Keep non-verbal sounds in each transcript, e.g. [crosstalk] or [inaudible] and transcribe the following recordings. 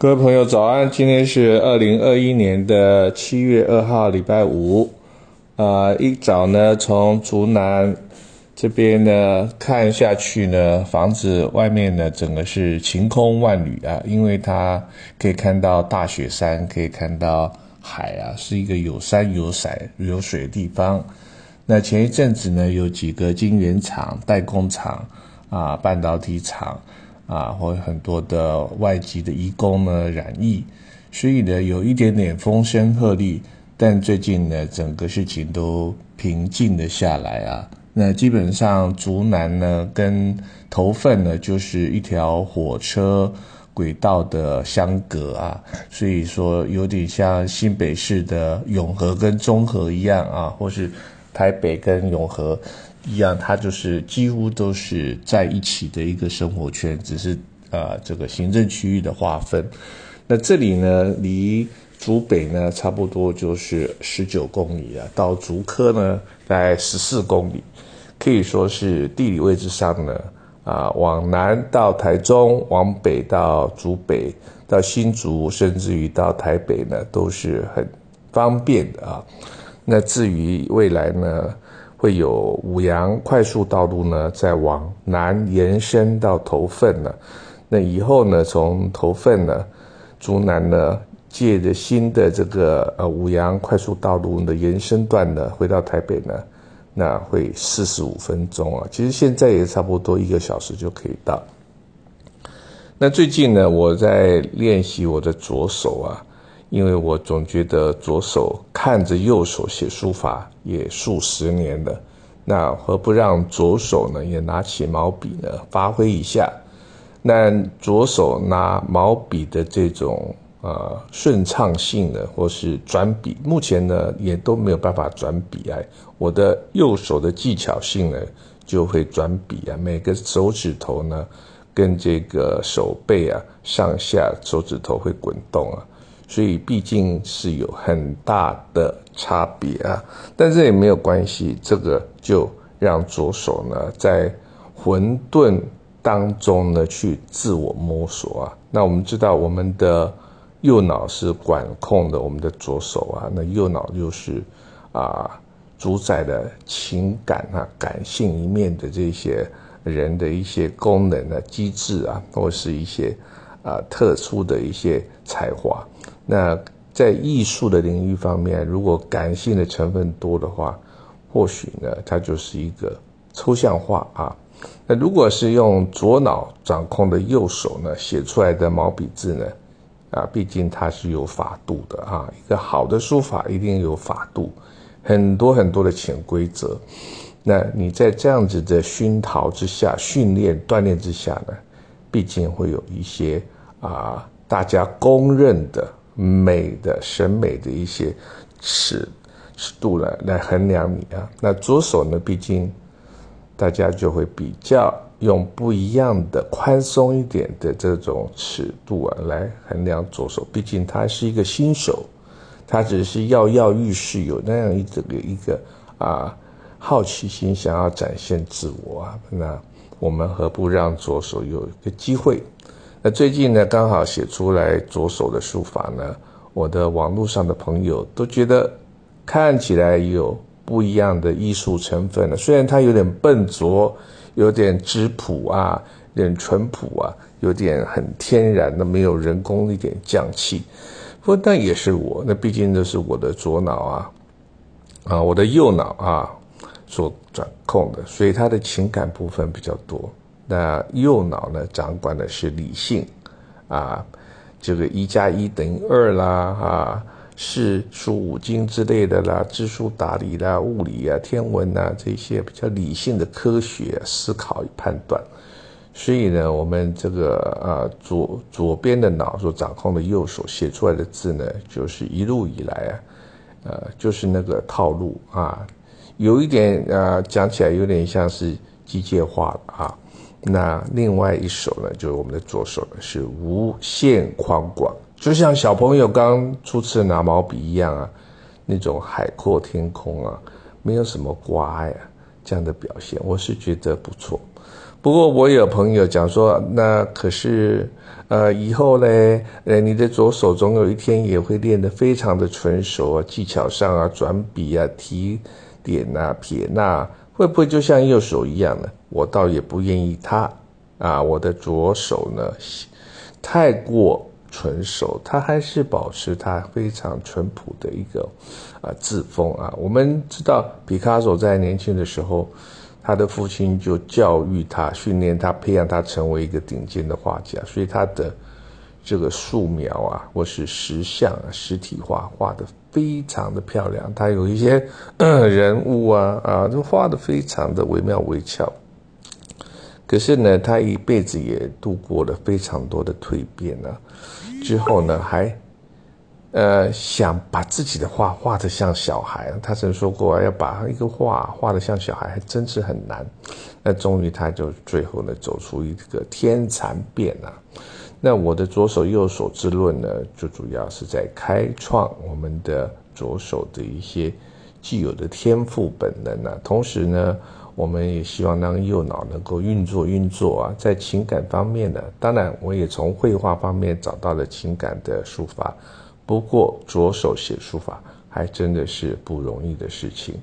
各位朋友早安，今天是二零二一年的七月二号，礼拜五。啊，一早呢，从竹南这边呢看下去呢，房子外面呢整个是晴空万里啊，因为它可以看到大雪山，可以看到海啊，是一个有山有水有水的地方。那前一阵子呢，有几个晶圆厂、代工厂啊、半导体厂。啊，或很多的外籍的移工呢染疫，所以呢有一点点风声鹤唳，但最近呢整个事情都平静了下来啊。那基本上竹南呢跟头份呢就是一条火车轨道的相隔啊，所以说有点像新北市的永和跟中和一样啊，或是台北跟永和。一样，它就是几乎都是在一起的一个生活圈，只是呃这个行政区域的划分。那这里呢，离竹北呢差不多就是十九公里啊，到竹科呢大概十四公里，可以说是地理位置上呢啊，往南到台中，往北到竹北，到新竹，甚至于到台北呢，都是很方便的啊。那至于未来呢？会有五羊快速道路呢，再往南延伸到头份呢。那以后呢，从头份呢，竹南呢，借着新的这个呃五羊快速道路的延伸段呢，回到台北呢，那会四十五分钟啊。其实现在也差不多一个小时就可以到。那最近呢，我在练习我的左手啊。因为我总觉得左手看着右手写书法也数十年了，那何不让左手呢也拿起毛笔呢发挥一下？那左手拿毛笔的这种呃顺畅性呢，或是转笔，目前呢也都没有办法转笔啊。我的右手的技巧性呢就会转笔啊，每个手指头呢跟这个手背啊上下手指头会滚动啊。所以毕竟是有很大的差别啊，但这也没有关系，这个就让左手呢在混沌当中呢去自我摸索啊。那我们知道我们的右脑是管控的我们的左手啊，那右脑就是啊主宰的情感啊感性一面的这些人的一些功能啊机制啊，或是一些啊特殊的一些才华。那在艺术的领域方面，如果感性的成分多的话，或许呢，它就是一个抽象画啊。那如果是用左脑掌控的右手呢，写出来的毛笔字呢，啊，毕竟它是有法度的啊。一个好的书法一定有法度，很多很多的潜规则。那你在这样子的熏陶之下、训练锻炼之下呢，毕竟会有一些啊，大家公认的。美的审美的一些尺尺度来来衡量你啊，那左手呢？毕竟大家就会比较用不一样的宽松一点的这种尺度啊来衡量左手。毕竟他是一个新手，他只是跃跃欲试，有那样一个一个啊好奇心，想要展现自我啊。那我们何不让左手有一个机会？最近呢，刚好写出来左手的书法呢，我的网络上的朋友都觉得看起来有不一样的艺术成分了。虽然它有点笨拙，有点质朴啊，有点淳朴啊，有点很天然的，没有人工一点匠气。不过那也是我，那毕竟这是我的左脑啊，啊，我的右脑啊所掌控的，所以它的情感部分比较多。那右脑呢，掌管的是理性，啊，这个一加一等于二啦，啊，四书五经之类的啦，知书达理啦，物理啊，天文啊，这些比较理性的科学思考与判断。所以呢，我们这个啊左左边的脑所掌控的右手写出来的字呢，就是一路以来啊，呃，就是那个套路啊，有一点啊，讲起来有点像是机械化了啊。那另外一手呢，就是我们的左手呢，是无限宽广，就像小朋友刚初次拿毛笔一样啊，那种海阔天空啊，没有什么挂碍啊，这样的表现，我是觉得不错。不过我有朋友讲说，那可是，呃，以后嘞，呃，你的左手总有一天也会练得非常的纯熟啊，技巧上啊，转笔啊，提点啊，撇捺，会不会就像右手一样呢？我倒也不愿意他啊，我的左手呢，太过纯熟，他还是保持他非常淳朴的一个啊字风啊。我们知道，毕卡索在年轻的时候。他的父亲就教育他、训练他、培养他成为一个顶尖的画家，所以他的这个素描啊，或是石像啊、实体画画的非常的漂亮。他有一些 [coughs] 人物啊啊，都画的非常的惟妙惟肖。可是呢，他一辈子也度过了非常多的蜕变啊，之后呢还。呃，想把自己的画画得像小孩，他曾说过要把一个画画得像小孩，还真是很难。那终于他就最后呢，走出一个天蚕变啊。那我的左手右手之论呢，就主要是在开创我们的左手的一些既有的天赋本能啊。同时呢，我们也希望让右脑能够运作运作啊，在情感方面呢，当然我也从绘画方面找到了情感的抒发。不过，着手写书法还真的是不容易的事情。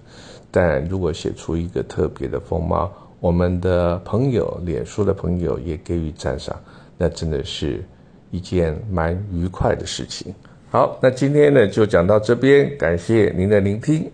但如果写出一个特别的风貌，我们的朋友、脸书的朋友也给予赞赏，那真的是一件蛮愉快的事情。好，那今天呢就讲到这边，感谢您的聆听。